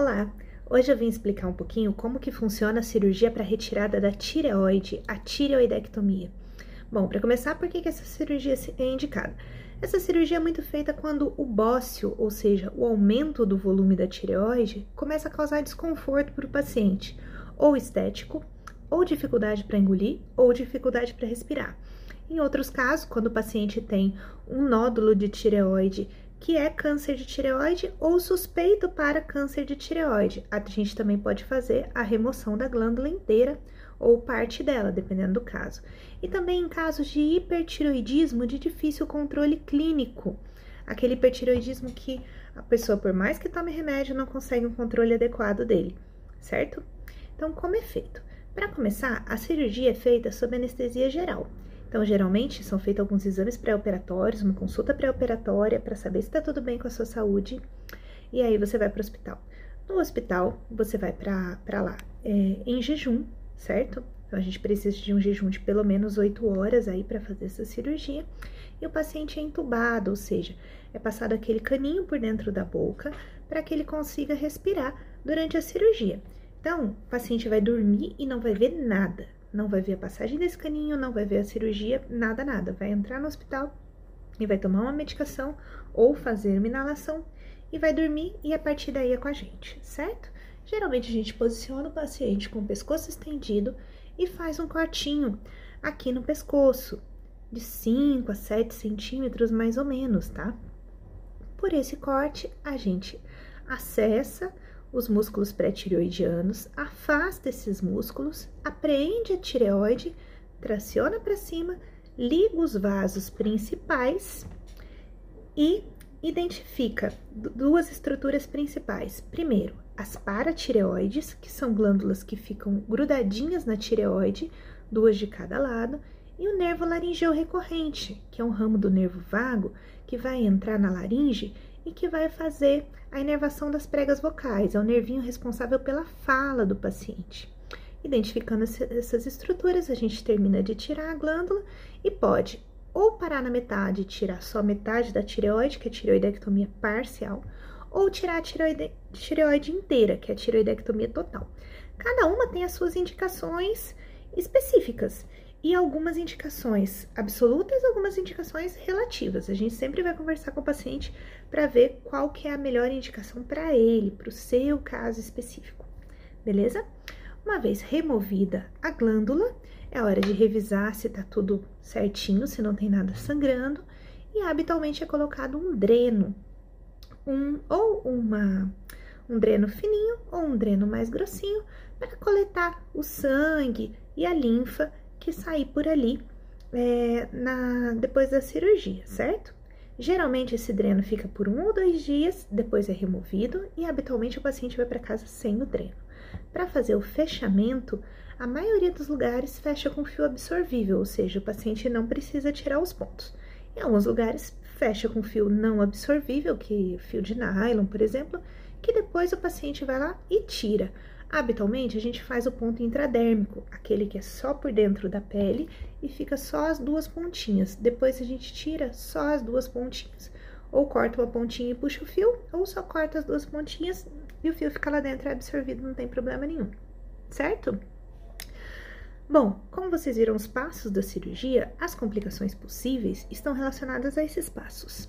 Olá! Hoje eu vim explicar um pouquinho como que funciona a cirurgia para retirada da tireoide, a tireoidectomia. Bom, para começar, por que, que essa cirurgia é indicada? Essa cirurgia é muito feita quando o bócio, ou seja, o aumento do volume da tireoide, começa a causar desconforto para o paciente, ou estético, ou dificuldade para engolir, ou dificuldade para respirar. Em outros casos, quando o paciente tem um nódulo de tireoide que é câncer de tireoide ou suspeito para câncer de tireoide. A gente também pode fazer a remoção da glândula inteira ou parte dela, dependendo do caso. E também em casos de hipertiroidismo de difícil controle clínico, aquele hipertiroidismo que a pessoa, por mais que tome remédio, não consegue um controle adequado dele, certo? Então, como é feito? Para começar, a cirurgia é feita sob anestesia geral. Então, geralmente, são feitos alguns exames pré-operatórios, uma consulta pré-operatória para saber se está tudo bem com a sua saúde. E aí você vai para o hospital. No hospital, você vai para lá é, em jejum, certo? Então, a gente precisa de um jejum de pelo menos 8 horas aí para fazer essa cirurgia. E o paciente é entubado, ou seja, é passado aquele caninho por dentro da boca para que ele consiga respirar durante a cirurgia. Então, o paciente vai dormir e não vai ver nada, não vai ver a passagem desse caninho, não vai ver a cirurgia, nada, nada. Vai entrar no hospital e vai tomar uma medicação ou fazer uma inalação e vai dormir e a partir daí é com a gente, certo? Geralmente a gente posiciona o paciente com o pescoço estendido e faz um cortinho aqui no pescoço, de 5 a 7 centímetros mais ou menos, tá? Por esse corte, a gente acessa os músculos pré-tireoidianos, afasta esses músculos, apreende a tireoide, traciona para cima, liga os vasos principais e identifica duas estruturas principais. Primeiro, as paratireoides, que são glândulas que ficam grudadinhas na tireoide, duas de cada lado, e o nervo laringeu recorrente, que é um ramo do nervo vago que vai entrar na laringe e que vai fazer a inervação das pregas vocais, é o nervinho responsável pela fala do paciente. Identificando essas estruturas, a gente termina de tirar a glândula e pode ou parar na metade e tirar só metade da tireoide, que é a tireoidectomia parcial, ou tirar a tireoide, tireoide inteira, que é a tireoidectomia total. Cada uma tem as suas indicações específicas e algumas indicações absolutas, algumas indicações relativas. A gente sempre vai conversar com o paciente para ver qual que é a melhor indicação para ele, para o seu caso específico. Beleza? Uma vez removida a glândula, é hora de revisar se está tudo certinho, se não tem nada sangrando, e habitualmente é colocado um dreno, um ou uma um dreno fininho ou um dreno mais grossinho para coletar o sangue e a linfa que sair por ali é, na, depois da cirurgia, certo? Geralmente esse dreno fica por um ou dois dias, depois é removido e habitualmente o paciente vai para casa sem o dreno. Para fazer o fechamento, a maioria dos lugares fecha com fio absorvível, ou seja, o paciente não precisa tirar os pontos. Em alguns lugares fecha com fio não absorvível, que fio de nylon, por exemplo, que depois o paciente vai lá e tira. Habitualmente, a gente faz o ponto intradérmico, aquele que é só por dentro da pele e fica só as duas pontinhas. Depois a gente tira só as duas pontinhas. Ou corta uma pontinha e puxa o fio, ou só corta as duas pontinhas e o fio fica lá dentro é absorvido, não tem problema nenhum, certo? Bom, como vocês viram os passos da cirurgia, as complicações possíveis estão relacionadas a esses passos.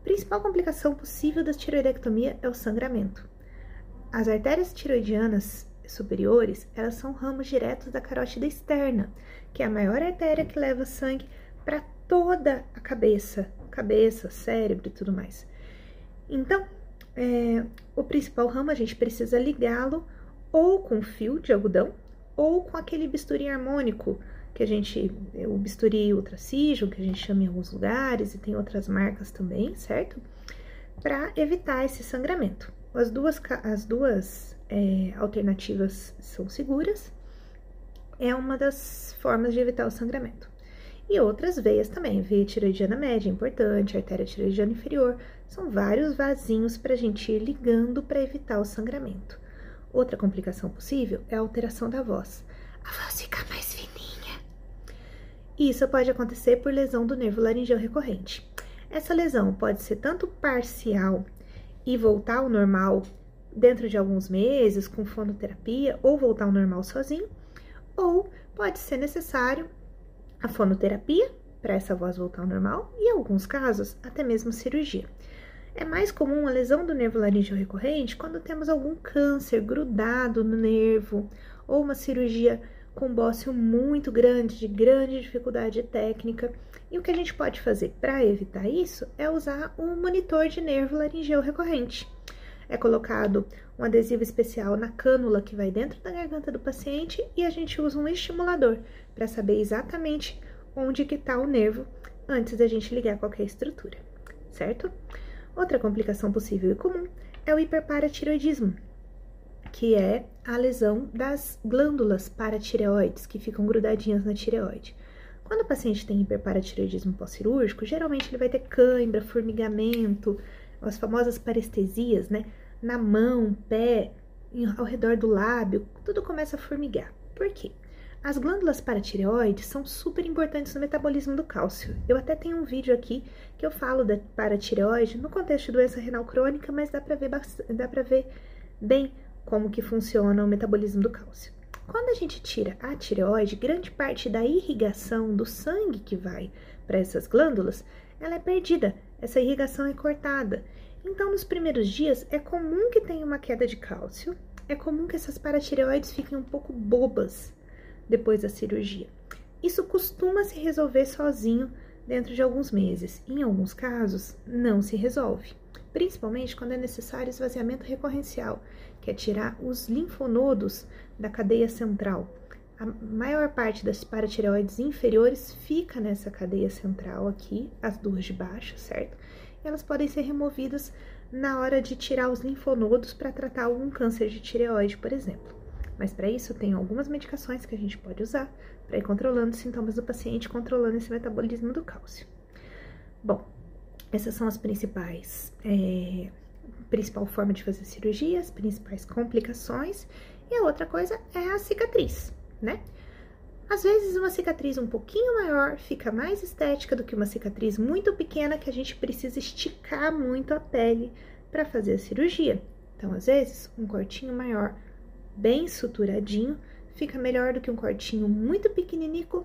A principal complicação possível da tiroidectomia é o sangramento. As artérias tiroidianas superiores, elas são ramos diretos da carótida externa, que é a maior artéria que leva sangue para toda a cabeça, cabeça, cérebro e tudo mais. Então, é, o principal ramo a gente precisa ligá-lo ou com fio de algodão ou com aquele bisturi harmônico que a gente, o bisturi ultracígio, que a gente chama em alguns lugares e tem outras marcas também, certo? Para evitar esse sangramento. As duas, as duas é, alternativas são seguras, é uma das formas de evitar o sangramento. E outras veias também, veia tiroidiana média, importante, artéria tiroidiana inferior, são vários vasinhos para a gente ir ligando para evitar o sangramento. Outra complicação possível é a alteração da voz. A voz fica mais fininha. Isso pode acontecer por lesão do nervo laringeu recorrente. Essa lesão pode ser tanto parcial e voltar ao normal dentro de alguns meses com fonoterapia ou voltar ao normal sozinho, ou pode ser necessário a fonoterapia para essa voz voltar ao normal e, em alguns casos, até mesmo cirurgia. É mais comum a lesão do nervo laríngeo recorrente quando temos algum câncer grudado no nervo ou uma cirurgia com bócio muito grande, de grande dificuldade técnica. E o que a gente pode fazer para evitar isso é usar um monitor de nervo laringeu recorrente. É colocado um adesivo especial na cânula que vai dentro da garganta do paciente e a gente usa um estimulador para saber exatamente onde que está o nervo antes da gente ligar qualquer estrutura, certo? Outra complicação possível e comum é o hiperparatiroidismo, que é a lesão das glândulas paratireoides que ficam grudadinhas na tireoide. Quando o paciente tem hiperparatiroidismo pós-cirúrgico, geralmente ele vai ter cãibra, formigamento, as famosas parestesias, né? Na mão, pé, ao redor do lábio, tudo começa a formigar. Por quê? As glândulas paratireoides são super importantes no metabolismo do cálcio. Eu até tenho um vídeo aqui que eu falo da paratireoide no contexto de doença renal crônica, mas dá para ver, ver bem como que funciona o metabolismo do cálcio. Quando a gente tira a tireoide, grande parte da irrigação do sangue que vai para essas glândulas, ela é perdida, essa irrigação é cortada. Então, nos primeiros dias, é comum que tenha uma queda de cálcio, é comum que essas paratireoides fiquem um pouco bobas depois da cirurgia. Isso costuma se resolver sozinho dentro de alguns meses. Em alguns casos, não se resolve, principalmente quando é necessário esvaziamento recorrencial, que é tirar os linfonodos da cadeia central. A maior parte das paratireoides inferiores fica nessa cadeia central aqui, as duas de baixo, certo? E elas podem ser removidas na hora de tirar os linfonodos para tratar algum câncer de tireoide, por exemplo. Mas para isso tem algumas medicações que a gente pode usar para ir controlando os sintomas do paciente, controlando esse metabolismo do cálcio. Bom, essas são as principais é, principal forma de fazer cirurgia, as principais complicações, e a outra coisa é a cicatriz, né? Às vezes, uma cicatriz um pouquinho maior fica mais estética do que uma cicatriz muito pequena que a gente precisa esticar muito a pele para fazer a cirurgia. Então, às vezes, um cortinho maior, bem suturadinho, fica melhor do que um cortinho muito pequeninico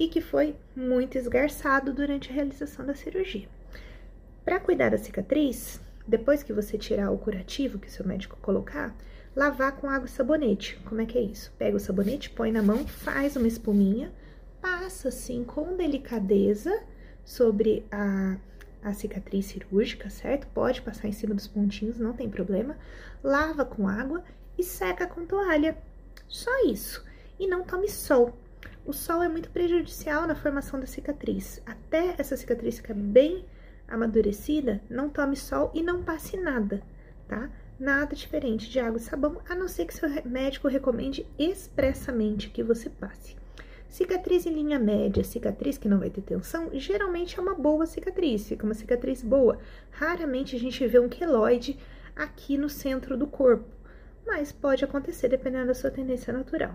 e que foi muito esgarçado durante a realização da cirurgia. Para cuidar da cicatriz, depois que você tirar o curativo que o seu médico colocar, lavar com água e sabonete. Como é que é isso? Pega o sabonete, põe na mão, faz uma espuminha, passa assim com delicadeza sobre a, a cicatriz cirúrgica, certo? Pode passar em cima dos pontinhos, não tem problema. Lava com água e seca com toalha. Só isso. E não tome sol. O sol é muito prejudicial na formação da cicatriz. Até essa cicatriz ficar bem amadurecida, não tome sol e não passe nada, tá? Nada diferente de água e sabão, a não ser que seu médico recomende expressamente que você passe. Cicatriz em linha média, cicatriz que não vai ter tensão, geralmente é uma boa cicatriz, fica uma cicatriz boa. Raramente a gente vê um queloide aqui no centro do corpo, mas pode acontecer dependendo da sua tendência natural,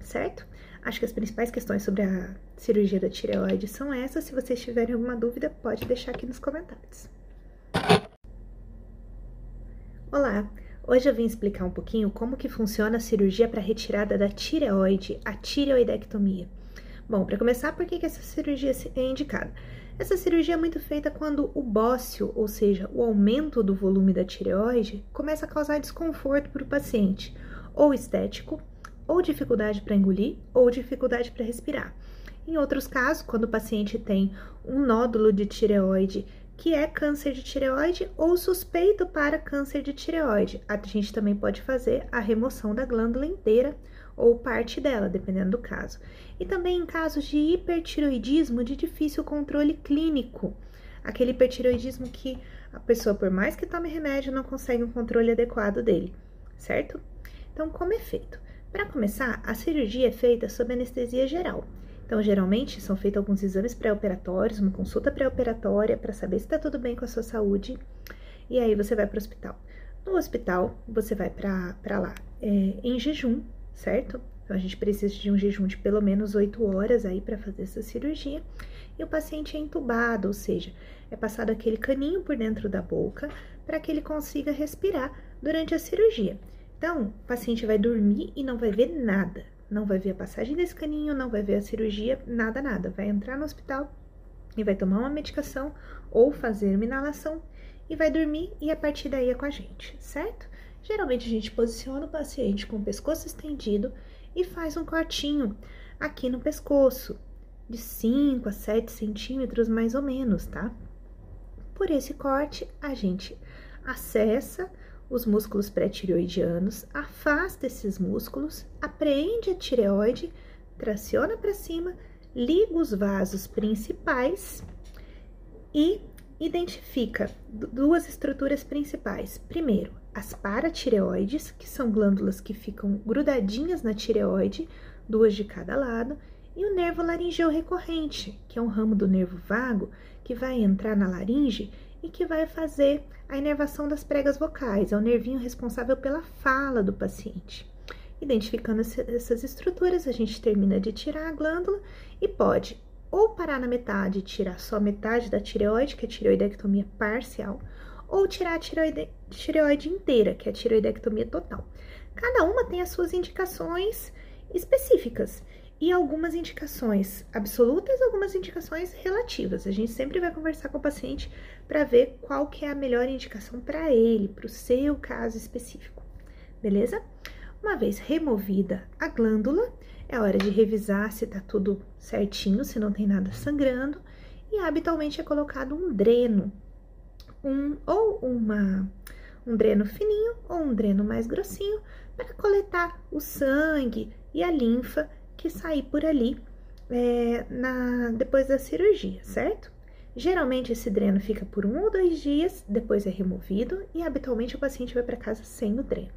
certo? Acho que as principais questões sobre a cirurgia da tireoide são essas. Se vocês tiverem alguma dúvida, pode deixar aqui nos comentários. Olá! Hoje eu vim explicar um pouquinho como que funciona a cirurgia para retirada da tireoide, a tireoidectomia. Bom, para começar, por que, que essa cirurgia é indicada? Essa cirurgia é muito feita quando o bócio, ou seja, o aumento do volume da tireoide, começa a causar desconforto para o paciente, ou estético, ou dificuldade para engolir ou dificuldade para respirar. Em outros casos, quando o paciente tem um nódulo de tireoide que é câncer de tireoide ou suspeito para câncer de tireoide, a gente também pode fazer a remoção da glândula inteira ou parte dela, dependendo do caso. E também em casos de hipertiroidismo de difícil controle clínico, aquele hipertiroidismo que a pessoa, por mais que tome remédio, não consegue um controle adequado dele, certo? Então, como é feito? Para começar, a cirurgia é feita sob anestesia geral. Então, geralmente, são feitos alguns exames pré-operatórios, uma consulta pré-operatória para saber se está tudo bem com a sua saúde. E aí você vai para o hospital. No hospital, você vai para lá é, em jejum, certo? Então, a gente precisa de um jejum de pelo menos 8 horas aí para fazer essa cirurgia. E o paciente é entubado, ou seja, é passado aquele caninho por dentro da boca para que ele consiga respirar durante a cirurgia. Então, o paciente vai dormir e não vai ver nada. Não vai ver a passagem desse caninho, não vai ver a cirurgia, nada, nada. Vai entrar no hospital e vai tomar uma medicação ou fazer uma inalação e vai dormir e a partir daí é com a gente, certo? Geralmente a gente posiciona o paciente com o pescoço estendido e faz um cortinho aqui no pescoço, de 5 a 7 centímetros mais ou menos, tá? Por esse corte, a gente acessa os músculos pré-tireoidianos, afasta esses músculos, apreende a tireoide, traciona para cima, liga os vasos principais e identifica duas estruturas principais. Primeiro, as paratireoides, que são glândulas que ficam grudadinhas na tireoide, duas de cada lado, e o nervo laringeu recorrente, que é um ramo do nervo vago que vai entrar na laringe e que vai fazer a inervação das pregas vocais, é o nervinho responsável pela fala do paciente. Identificando essas estruturas, a gente termina de tirar a glândula e pode ou parar na metade e tirar só metade da tireoide, que é a tireoidectomia parcial, ou tirar a tireoide, tireoide inteira, que é a tireoidectomia total. Cada uma tem as suas indicações específicas e algumas indicações absolutas, algumas indicações relativas. A gente sempre vai conversar com o paciente para ver qual que é a melhor indicação para ele, para o seu caso específico. Beleza? Uma vez removida a glândula, é hora de revisar se tá tudo certinho, se não tem nada sangrando, e habitualmente é colocado um dreno, um ou uma um dreno fininho ou um dreno mais grossinho para coletar o sangue e a linfa que sair por ali é, na, depois da cirurgia, certo? Geralmente esse dreno fica por um ou dois dias, depois é removido e habitualmente o paciente vai para casa sem o dreno.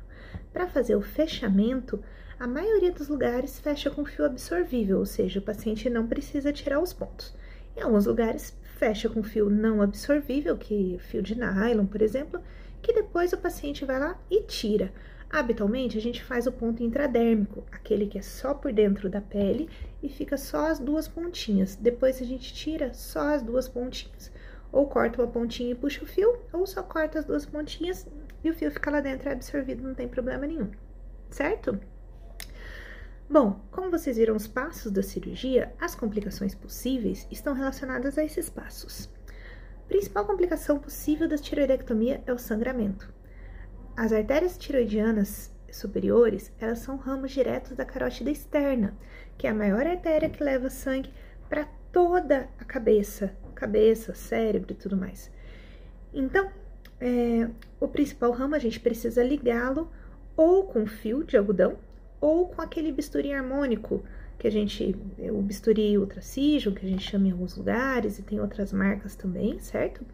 Para fazer o fechamento, a maioria dos lugares fecha com fio absorvível, ou seja, o paciente não precisa tirar os pontos. Em alguns lugares fecha com fio não absorvível, que fio de nylon, por exemplo, que depois o paciente vai lá e tira. Habitualmente, a gente faz o ponto intradérmico, aquele que é só por dentro da pele e fica só as duas pontinhas. Depois a gente tira só as duas pontinhas. Ou corta uma pontinha e puxa o fio, ou só corta as duas pontinhas e o fio fica lá dentro, é absorvido, não tem problema nenhum. Certo? Bom, como vocês viram os passos da cirurgia, as complicações possíveis estão relacionadas a esses passos. A principal complicação possível da tiroidectomia é o sangramento. As artérias tiroidianas superiores, elas são ramos diretos da carótida externa, que é a maior artéria que leva sangue para toda a cabeça, cabeça, cérebro e tudo mais. Então, é, o principal ramo a gente precisa ligá-lo ou com fio de algodão ou com aquele bisturi harmônico que a gente, o bisturi ultracision, que a gente chama em alguns lugares e tem outras marcas também, certo?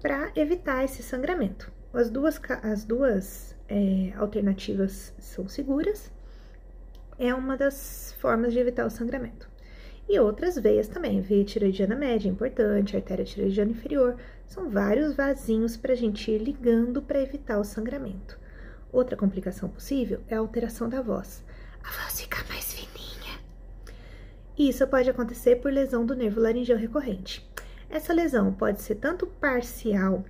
Para evitar esse sangramento. As duas, as duas é, alternativas são seguras, é uma das formas de evitar o sangramento. E outras veias também, veia tiroidiana média, importante, artéria tiroidiana inferior, são vários vasinhos para a gente ir ligando para evitar o sangramento. Outra complicação possível é a alteração da voz. A voz fica mais fininha. Isso pode acontecer por lesão do nervo laringeu recorrente. Essa lesão pode ser tanto parcial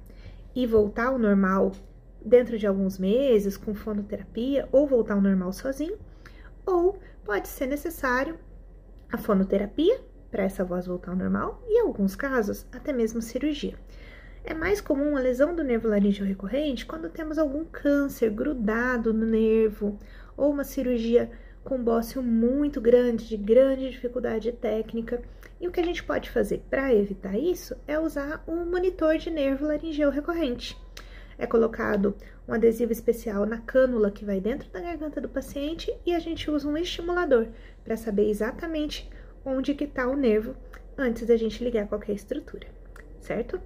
e voltar ao normal dentro de alguns meses com fonoterapia ou voltar ao normal sozinho, ou pode ser necessário a fonoterapia para essa voz voltar ao normal e, em alguns casos, até mesmo cirurgia. É mais comum a lesão do nervo laríngeo recorrente quando temos algum câncer grudado no nervo ou uma cirurgia com bócio muito grande, de grande dificuldade técnica. E o que a gente pode fazer para evitar isso é usar um monitor de nervo laringeu recorrente. É colocado um adesivo especial na cânula que vai dentro da garganta do paciente e a gente usa um estimulador para saber exatamente onde que está o nervo antes da gente ligar qualquer estrutura, certo?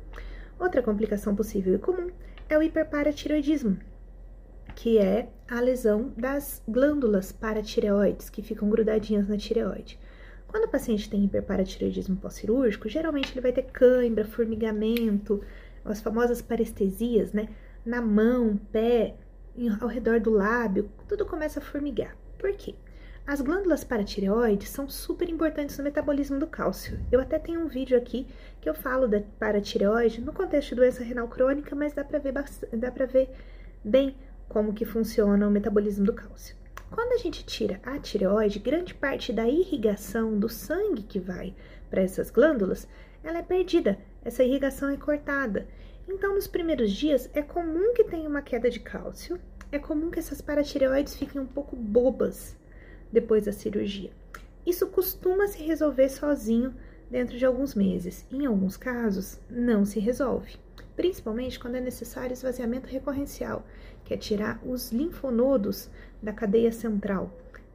Outra complicação possível e comum é o hiperparatireoidismo, que é a lesão das glândulas paratireoides, que ficam grudadinhas na tireoide. Quando o paciente tem hiperparatireoidismo pós-cirúrgico, geralmente ele vai ter cãibra, formigamento, as famosas parestesias, né? Na mão, pé, ao redor do lábio, tudo começa a formigar. Por quê? As glândulas paratireoides são super importantes no metabolismo do cálcio. Eu até tenho um vídeo aqui que eu falo da paratireoide no contexto de doença renal crônica, mas dá para ver, ver bem como que funciona o metabolismo do cálcio. Quando a gente tira a tireoide, grande parte da irrigação do sangue que vai para essas glândulas, ela é perdida, essa irrigação é cortada. Então, nos primeiros dias, é comum que tenha uma queda de cálcio, é comum que essas paratireoides fiquem um pouco bobas depois da cirurgia. Isso costuma se resolver sozinho dentro de alguns meses. Em alguns casos, não se resolve, principalmente quando é necessário esvaziamento recorrencial, que é tirar os linfonodos da cadeia central.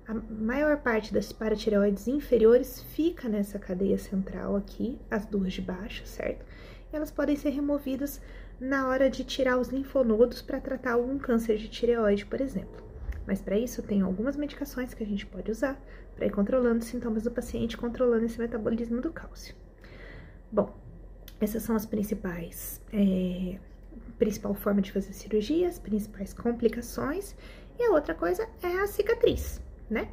A maior parte das paratireoides inferiores fica nessa cadeia central aqui, as duas de baixo, certo? E elas podem ser removidas na hora de tirar os linfonodos para tratar algum câncer de tireoide, por exemplo. Mas para isso tem algumas medicações que a gente pode usar para ir controlando os sintomas do paciente, controlando esse metabolismo do cálcio. Bom, essas são as principais, é, principal forma de fazer cirurgia, as principais complicações. E a outra coisa é a cicatriz, né?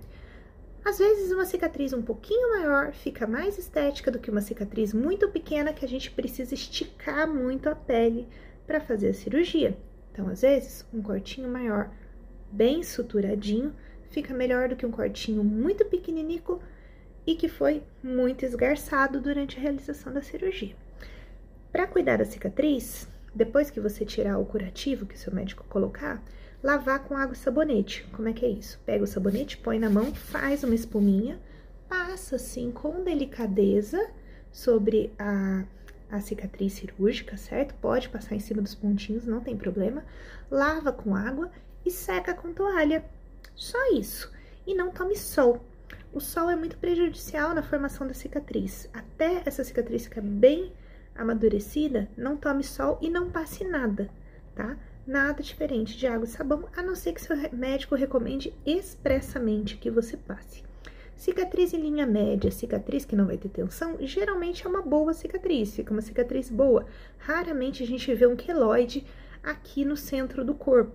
Às vezes, uma cicatriz um pouquinho maior fica mais estética do que uma cicatriz muito pequena que a gente precisa esticar muito a pele para fazer a cirurgia. Então, às vezes, um cortinho maior, bem suturadinho, fica melhor do que um cortinho muito pequeninico e que foi muito esgarçado durante a realização da cirurgia. Para cuidar da cicatriz, depois que você tirar o curativo que o seu médico colocar, lavar com água e sabonete. Como é que é isso? Pega o sabonete, põe na mão, faz uma espuminha, passa assim com delicadeza sobre a, a cicatriz cirúrgica, certo? Pode passar em cima dos pontinhos, não tem problema. Lava com água e seca com toalha. Só isso. E não tome sol. O sol é muito prejudicial na formação da cicatriz. Até essa cicatriz ficar bem amadurecida, não tome sol e não passe nada, tá? nada diferente de água e sabão, a não ser que seu médico recomende expressamente que você passe. Cicatriz em linha média, cicatriz que não vai ter tensão, geralmente é uma boa cicatriz, fica uma cicatriz boa. Raramente a gente vê um queloide aqui no centro do corpo,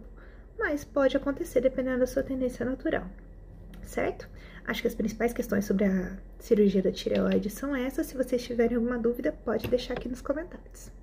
mas pode acontecer dependendo da sua tendência natural, certo? Acho que as principais questões sobre a cirurgia da tireoide são essas. Se vocês tiverem alguma dúvida, pode deixar aqui nos comentários.